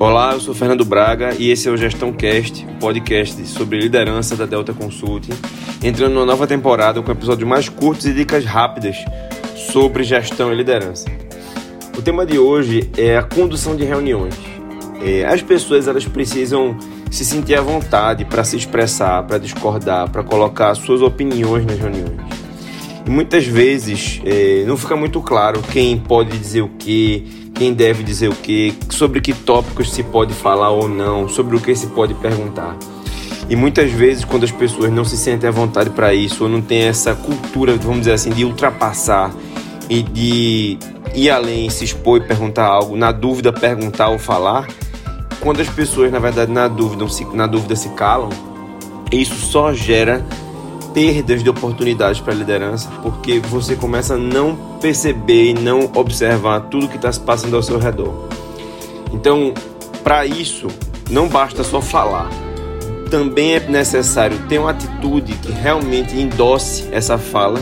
Olá, eu sou Fernando Braga e esse é o Gestão Cast, podcast sobre liderança da Delta Consulting, entrando numa nova temporada com episódios mais curtos e dicas rápidas sobre gestão e liderança. O tema de hoje é a condução de reuniões. É, as pessoas elas precisam se sentir à vontade para se expressar, para discordar, para colocar suas opiniões nas reuniões. E muitas vezes é, não fica muito claro quem pode dizer o que, quem deve dizer o que, sobre que tópicos se pode falar ou não, sobre o que se pode perguntar. E muitas vezes, quando as pessoas não se sentem à vontade para isso, ou não tem essa cultura, vamos dizer assim, de ultrapassar e de ir além, se expor e perguntar algo, na dúvida, perguntar ou falar, quando as pessoas, na verdade, na dúvida, na dúvida se calam, isso só gera perdas de oportunidades para a liderança, porque você começa a não perceber e não observar tudo que está se passando ao seu redor. Então, para isso, não basta só falar. Também é necessário ter uma atitude que realmente endosse essa fala,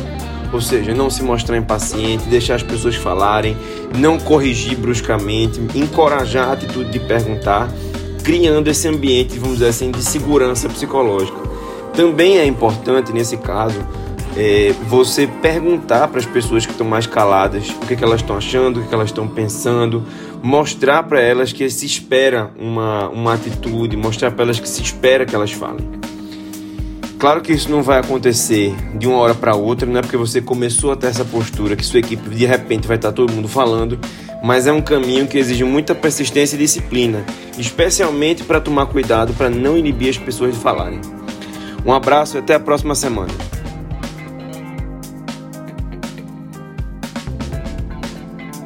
ou seja, não se mostrar impaciente, deixar as pessoas falarem, não corrigir bruscamente, encorajar a atitude de perguntar, criando esse ambiente, vamos dizer assim, de segurança psicológica. Também é importante nesse caso é, você perguntar para as pessoas que estão mais caladas o que, que elas estão achando, o que, que elas estão pensando, mostrar para elas que se espera uma, uma atitude, mostrar para elas que se espera que elas falem. Claro que isso não vai acontecer de uma hora para outra, não é porque você começou a ter essa postura que sua equipe de repente vai estar todo mundo falando, mas é um caminho que exige muita persistência e disciplina, especialmente para tomar cuidado para não inibir as pessoas de falarem. Um abraço e até a próxima semana.